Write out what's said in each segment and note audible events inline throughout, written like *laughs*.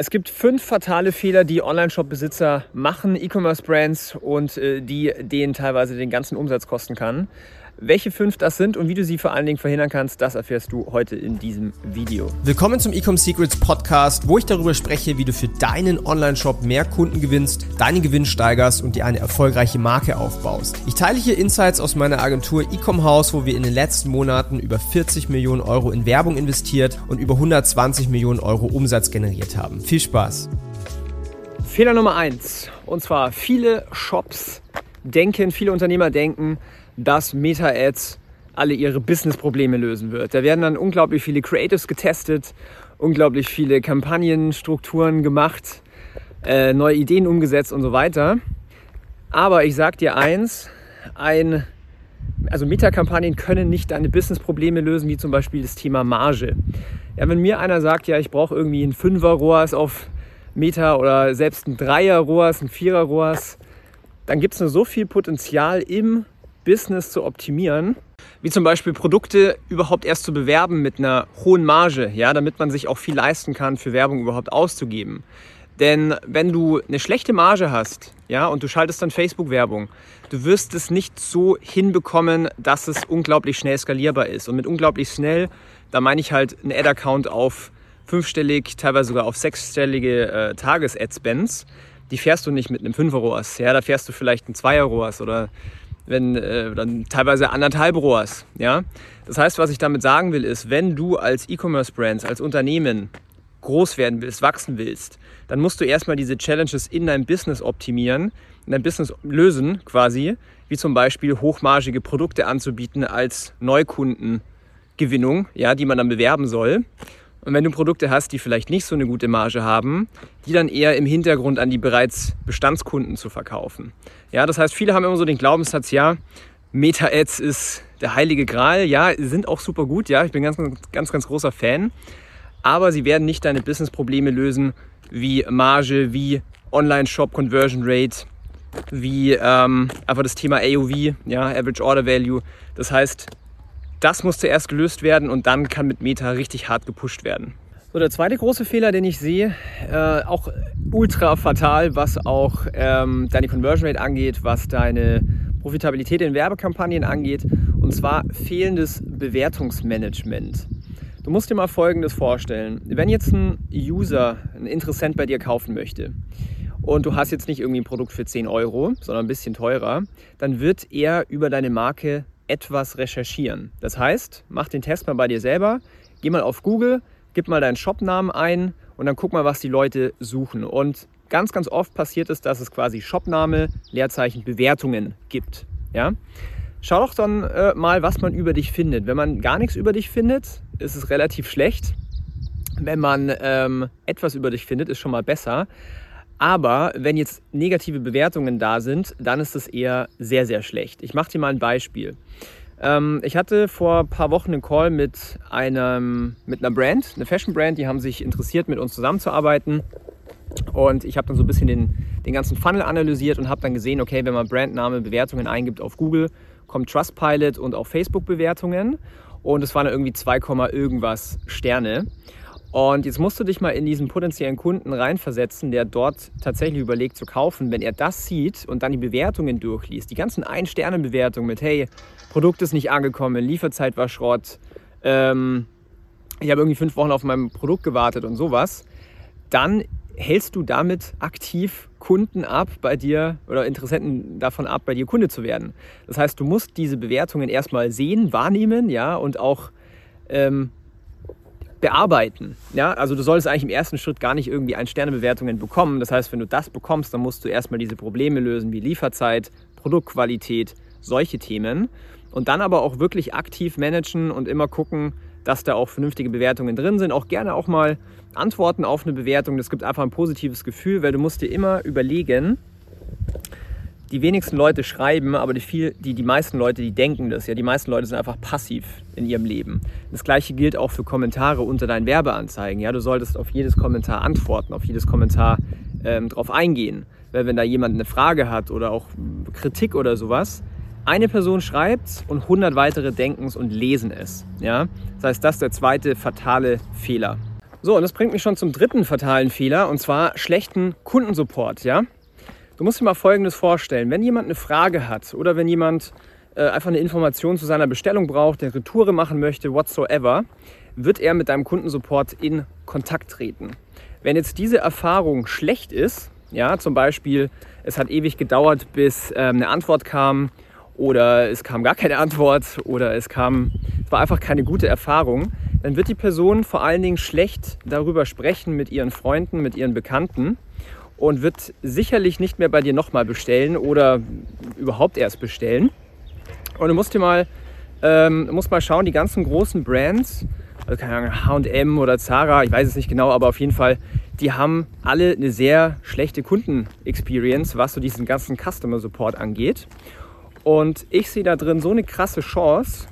Es gibt fünf fatale Fehler, die Online-Shop-Besitzer machen, E-Commerce-Brands und äh, die denen teilweise den ganzen Umsatz kosten kann. Welche fünf das sind und wie du sie vor allen Dingen verhindern kannst, das erfährst du heute in diesem Video. Willkommen zum Ecom Secrets Podcast, wo ich darüber spreche, wie du für deinen Online-Shop mehr Kunden gewinnst, deinen Gewinn steigerst und dir eine erfolgreiche Marke aufbaust. Ich teile hier Insights aus meiner Agentur Ecom House, wo wir in den letzten Monaten über 40 Millionen Euro in Werbung investiert und über 120 Millionen Euro Umsatz generiert haben. Viel Spaß! Fehler Nummer eins und zwar viele Shops denken, viele Unternehmer denken, dass Meta-Ads alle ihre Business-Probleme lösen wird. Da werden dann unglaublich viele Creatives getestet, unglaublich viele Kampagnenstrukturen gemacht, äh, neue Ideen umgesetzt und so weiter. Aber ich sag dir eins, ein, also Meta-Kampagnen können nicht deine Business-Probleme lösen, wie zum Beispiel das Thema Marge. Ja, wenn mir einer sagt, ja, ich brauche irgendwie ein 5er ROAS auf Meta oder selbst ein 3er ROAS, ein 4er ROAS, dann gibt es nur so viel Potenzial im Business zu optimieren, wie zum Beispiel Produkte überhaupt erst zu bewerben mit einer hohen Marge, ja, damit man sich auch viel leisten kann, für Werbung überhaupt auszugeben. Denn wenn du eine schlechte Marge hast, ja, und du schaltest dann Facebook-Werbung, du wirst es nicht so hinbekommen, dass es unglaublich schnell skalierbar ist. Und mit unglaublich schnell, da meine ich halt einen Ad-Account auf fünfstellig, teilweise sogar auf sechsstellige äh, Tages-Ad-Spends. Die fährst du nicht mit einem 5er ROAS, ja, da fährst du vielleicht einen 2er ROAS oder wenn äh, dann teilweise anderthalb ROAS. Ja? Das heißt, was ich damit sagen will, ist, wenn du als E-Commerce-Brand, als Unternehmen groß werden willst, wachsen willst, dann musst du erstmal diese Challenges in deinem Business optimieren, in deinem Business lösen quasi, wie zum Beispiel hochmargige Produkte anzubieten als Neukundengewinnung, ja, die man dann bewerben soll. Und wenn du Produkte hast, die vielleicht nicht so eine gute Marge haben, die dann eher im Hintergrund an die bereits Bestandskunden zu verkaufen. Ja, das heißt, viele haben immer so den Glaubenssatz, ja, Meta-Ads ist der heilige Gral. Ja, sind auch super gut. Ja, ich bin ganz, ganz, ganz großer Fan. Aber sie werden nicht deine Business-Probleme lösen, wie Marge, wie Online-Shop-Conversion Rate, wie ähm, einfach das Thema AOV, ja, Average Order Value. Das heißt, das muss zuerst gelöst werden und dann kann mit Meta richtig hart gepusht werden. So, der zweite große Fehler, den ich sehe, äh, auch ultra fatal, was auch ähm, deine Conversion Rate angeht, was deine Profitabilität in Werbekampagnen angeht, und zwar fehlendes Bewertungsmanagement. Du musst dir mal Folgendes vorstellen. Wenn jetzt ein User, ein Interessent bei dir kaufen möchte und du hast jetzt nicht irgendwie ein Produkt für 10 Euro, sondern ein bisschen teurer, dann wird er über deine Marke etwas recherchieren. Das heißt, mach den Test mal bei dir selber, geh mal auf Google, gib mal deinen Shopnamen ein und dann guck mal, was die Leute suchen. Und ganz, ganz oft passiert es, dass es quasi Shopname, Leerzeichen, Bewertungen gibt. Ja? Schau doch dann äh, mal, was man über dich findet. Wenn man gar nichts über dich findet, ist es relativ schlecht. Wenn man ähm, etwas über dich findet, ist schon mal besser. Aber wenn jetzt negative Bewertungen da sind, dann ist es eher sehr, sehr schlecht. Ich mache dir mal ein Beispiel. Ähm, ich hatte vor ein paar Wochen einen Call mit, einem, mit einer Brand, eine Fashion-Brand, die haben sich interessiert, mit uns zusammenzuarbeiten. Und ich habe dann so ein bisschen den, den ganzen Funnel analysiert und habe dann gesehen, okay, wenn man Brandname, Bewertungen eingibt auf Google, kommt Trustpilot und auch Facebook-Bewertungen. Und es waren irgendwie 2, irgendwas Sterne. Und jetzt musst du dich mal in diesen potenziellen Kunden reinversetzen, der dort tatsächlich überlegt zu kaufen. Wenn er das sieht und dann die Bewertungen durchliest, die ganzen Ein-Sterne-Bewertungen mit, hey, Produkt ist nicht angekommen, Lieferzeit war Schrott, ähm, ich habe irgendwie fünf Wochen auf mein Produkt gewartet und sowas, dann hältst du damit aktiv Kunden ab bei dir oder Interessenten davon ab, bei dir Kunde zu werden. Das heißt, du musst diese Bewertungen erstmal sehen, wahrnehmen, ja, und auch ähm, bearbeiten. Ja? Also du solltest eigentlich im ersten Schritt gar nicht irgendwie Ein-Sterne-Bewertungen bekommen. Das heißt, wenn du das bekommst, dann musst du erstmal diese Probleme lösen wie Lieferzeit, Produktqualität, solche Themen. Und dann aber auch wirklich aktiv managen und immer gucken, dass da auch vernünftige Bewertungen drin sind. Auch gerne auch mal antworten auf eine Bewertung. Das gibt einfach ein positives Gefühl, weil du musst dir immer überlegen, die wenigsten Leute schreiben, aber die, viel, die, die meisten Leute, die denken das. Ja, die meisten Leute sind einfach passiv in ihrem Leben. Das gleiche gilt auch für Kommentare unter deinen Werbeanzeigen. Ja, du solltest auf jedes Kommentar antworten, auf jedes Kommentar ähm, drauf eingehen. Weil wenn da jemand eine Frage hat oder auch Kritik oder sowas, eine Person schreibt und 100 weitere denken es und lesen es. Ja? Das heißt, das ist der zweite fatale Fehler. So, und das bringt mich schon zum dritten fatalen Fehler, und zwar schlechten Kundensupport. Ja? Du musst dir mal Folgendes vorstellen. Wenn jemand eine Frage hat oder wenn jemand äh, einfach eine Information zu seiner Bestellung braucht, der Retoure machen möchte, whatsoever, wird er mit deinem Kundensupport in Kontakt treten. Wenn jetzt diese Erfahrung schlecht ist, ja, zum Beispiel, es hat ewig gedauert, bis ähm, eine Antwort kam oder es kam gar keine Antwort oder es kam, es war einfach keine gute Erfahrung, dann wird die Person vor allen Dingen schlecht darüber sprechen mit ihren Freunden, mit ihren Bekannten und wird sicherlich nicht mehr bei dir nochmal bestellen oder überhaupt erst bestellen. Und du musst dir mal, ähm, musst mal schauen, die ganzen großen Brands, also keine Ahnung, H&M oder Zara, ich weiß es nicht genau, aber auf jeden Fall, die haben alle eine sehr schlechte Kunden-Experience, was so diesen ganzen Customer Support angeht. Und ich sehe da drin so eine krasse Chance,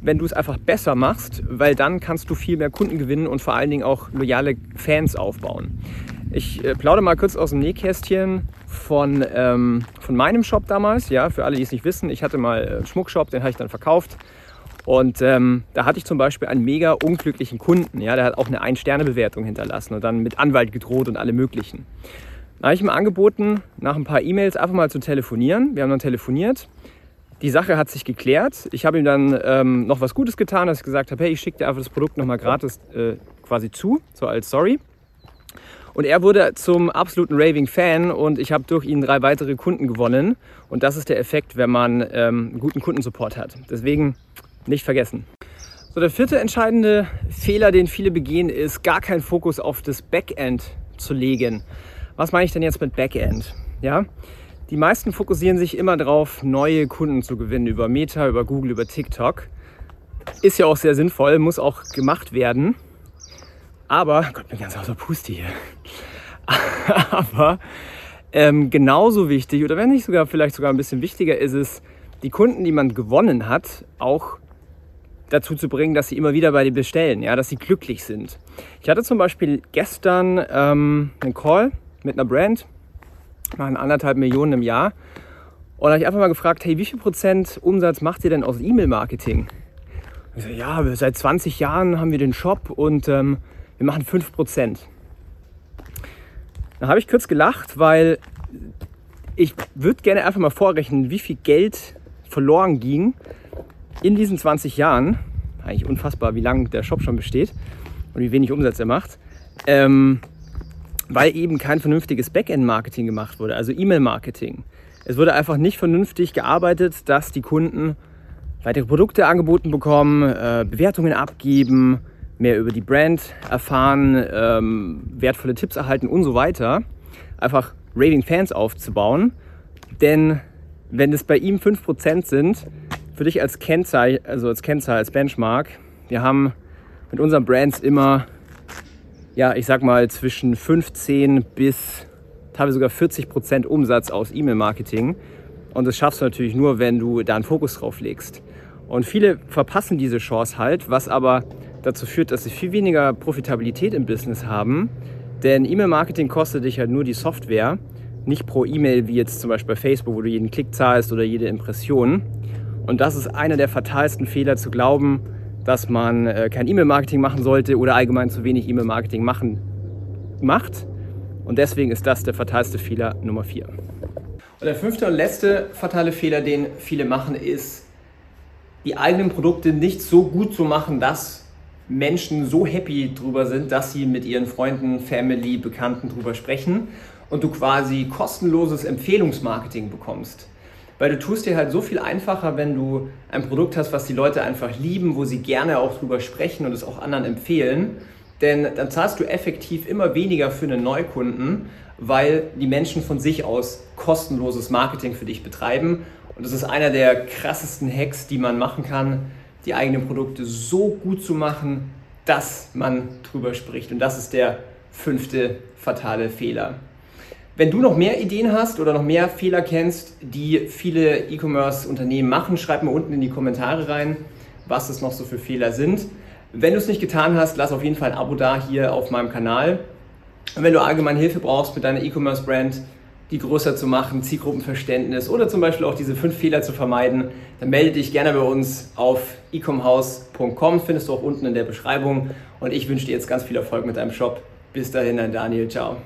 wenn du es einfach besser machst, weil dann kannst du viel mehr Kunden gewinnen und vor allen Dingen auch loyale Fans aufbauen. Ich äh, plaudere mal kurz aus dem Nähkästchen von, ähm, von meinem Shop damals. Ja, für alle, die es nicht wissen, ich hatte mal einen Schmuckshop, den habe ich dann verkauft. Und ähm, da hatte ich zum Beispiel einen mega unglücklichen Kunden. Ja, der hat auch eine Ein-Sterne-Bewertung hinterlassen und dann mit Anwalt gedroht und alle möglichen. Da habe ich ihm angeboten, nach ein paar E-Mails einfach mal zu telefonieren. Wir haben dann telefoniert. Die Sache hat sich geklärt. Ich habe ihm dann ähm, noch was Gutes getan, dass ich gesagt habe, hey, ich schicke dir einfach das Produkt nochmal gratis äh, quasi zu, so als Sorry. Und er wurde zum absoluten Raving-Fan und ich habe durch ihn drei weitere Kunden gewonnen. Und das ist der Effekt, wenn man ähm, guten Kundensupport hat. Deswegen nicht vergessen. So, der vierte entscheidende Fehler, den viele begehen, ist, gar keinen Fokus auf das Backend zu legen. Was meine ich denn jetzt mit Backend? Ja, die meisten fokussieren sich immer darauf, neue Kunden zu gewinnen über Meta, über Google, über TikTok. Ist ja auch sehr sinnvoll, muss auch gemacht werden. Aber, Gott, bin ganz außer Puste hier. *laughs* Aber ähm, genauso wichtig, oder wenn nicht sogar vielleicht sogar ein bisschen wichtiger, ist es, die Kunden, die man gewonnen hat, auch dazu zu bringen, dass sie immer wieder bei dir bestellen, ja, dass sie glücklich sind. Ich hatte zum Beispiel gestern ähm, einen Call mit einer Brand, machen anderthalb Millionen im Jahr. Und da habe ich einfach mal gefragt, hey, wie viel Prozent Umsatz macht ihr denn aus E-Mail-Marketing? Ich so, ja, seit 20 Jahren haben wir den Shop und ähm, wir machen 5 Prozent. Da habe ich kurz gelacht, weil ich würde gerne einfach mal vorrechnen, wie viel Geld verloren ging in diesen 20 Jahren. Eigentlich unfassbar, wie lange der Shop schon besteht und wie wenig Umsatz er macht. Ähm, weil eben kein vernünftiges Backend-Marketing gemacht wurde, also E-Mail-Marketing. Es wurde einfach nicht vernünftig gearbeitet, dass die Kunden weitere Produkte angeboten bekommen, äh, Bewertungen abgeben, mehr über die Brand erfahren, ähm, wertvolle Tipps erhalten und so weiter. Einfach Raving Fans aufzubauen. Denn wenn es bei ihm 5% sind, für dich als Kennzahl, also als Kennzahl, als Benchmark, wir haben mit unseren Brands immer ja, ich sag mal, zwischen 15 bis teilweise sogar 40 Prozent Umsatz aus E-Mail-Marketing. Und das schaffst du natürlich nur, wenn du da einen Fokus drauf legst. Und viele verpassen diese Chance halt, was aber dazu führt, dass sie viel weniger Profitabilität im Business haben. Denn E-Mail-Marketing kostet dich halt nur die Software, nicht pro E-Mail wie jetzt zum Beispiel bei Facebook, wo du jeden Klick zahlst oder jede Impression. Und das ist einer der fatalsten Fehler zu glauben, dass man äh, kein E-Mail-Marketing machen sollte oder allgemein zu wenig E-Mail-Marketing machen macht. Und deswegen ist das der fatalste Fehler Nummer 4. Und der fünfte und letzte fatale Fehler, den viele machen, ist, die eigenen Produkte nicht so gut zu machen, dass Menschen so happy drüber sind, dass sie mit ihren Freunden, Family, Bekannten drüber sprechen und du quasi kostenloses Empfehlungsmarketing bekommst. Weil du tust dir halt so viel einfacher, wenn du ein Produkt hast, was die Leute einfach lieben, wo sie gerne auch drüber sprechen und es auch anderen empfehlen. Denn dann zahlst du effektiv immer weniger für einen Neukunden, weil die Menschen von sich aus kostenloses Marketing für dich betreiben. Und das ist einer der krassesten Hacks, die man machen kann, die eigenen Produkte so gut zu machen, dass man drüber spricht. Und das ist der fünfte fatale Fehler. Wenn du noch mehr Ideen hast oder noch mehr Fehler kennst, die viele E-Commerce-Unternehmen machen, schreib mir unten in die Kommentare rein, was es noch so für Fehler sind. Wenn du es nicht getan hast, lass auf jeden Fall ein Abo da hier auf meinem Kanal. Und wenn du allgemein Hilfe brauchst mit deiner E-Commerce-Brand, die größer zu machen, Zielgruppenverständnis oder zum Beispiel auch diese fünf Fehler zu vermeiden, dann melde dich gerne bei uns auf ecomhouse.com, findest du auch unten in der Beschreibung. Und ich wünsche dir jetzt ganz viel Erfolg mit deinem Shop. Bis dahin, dein Daniel. Ciao.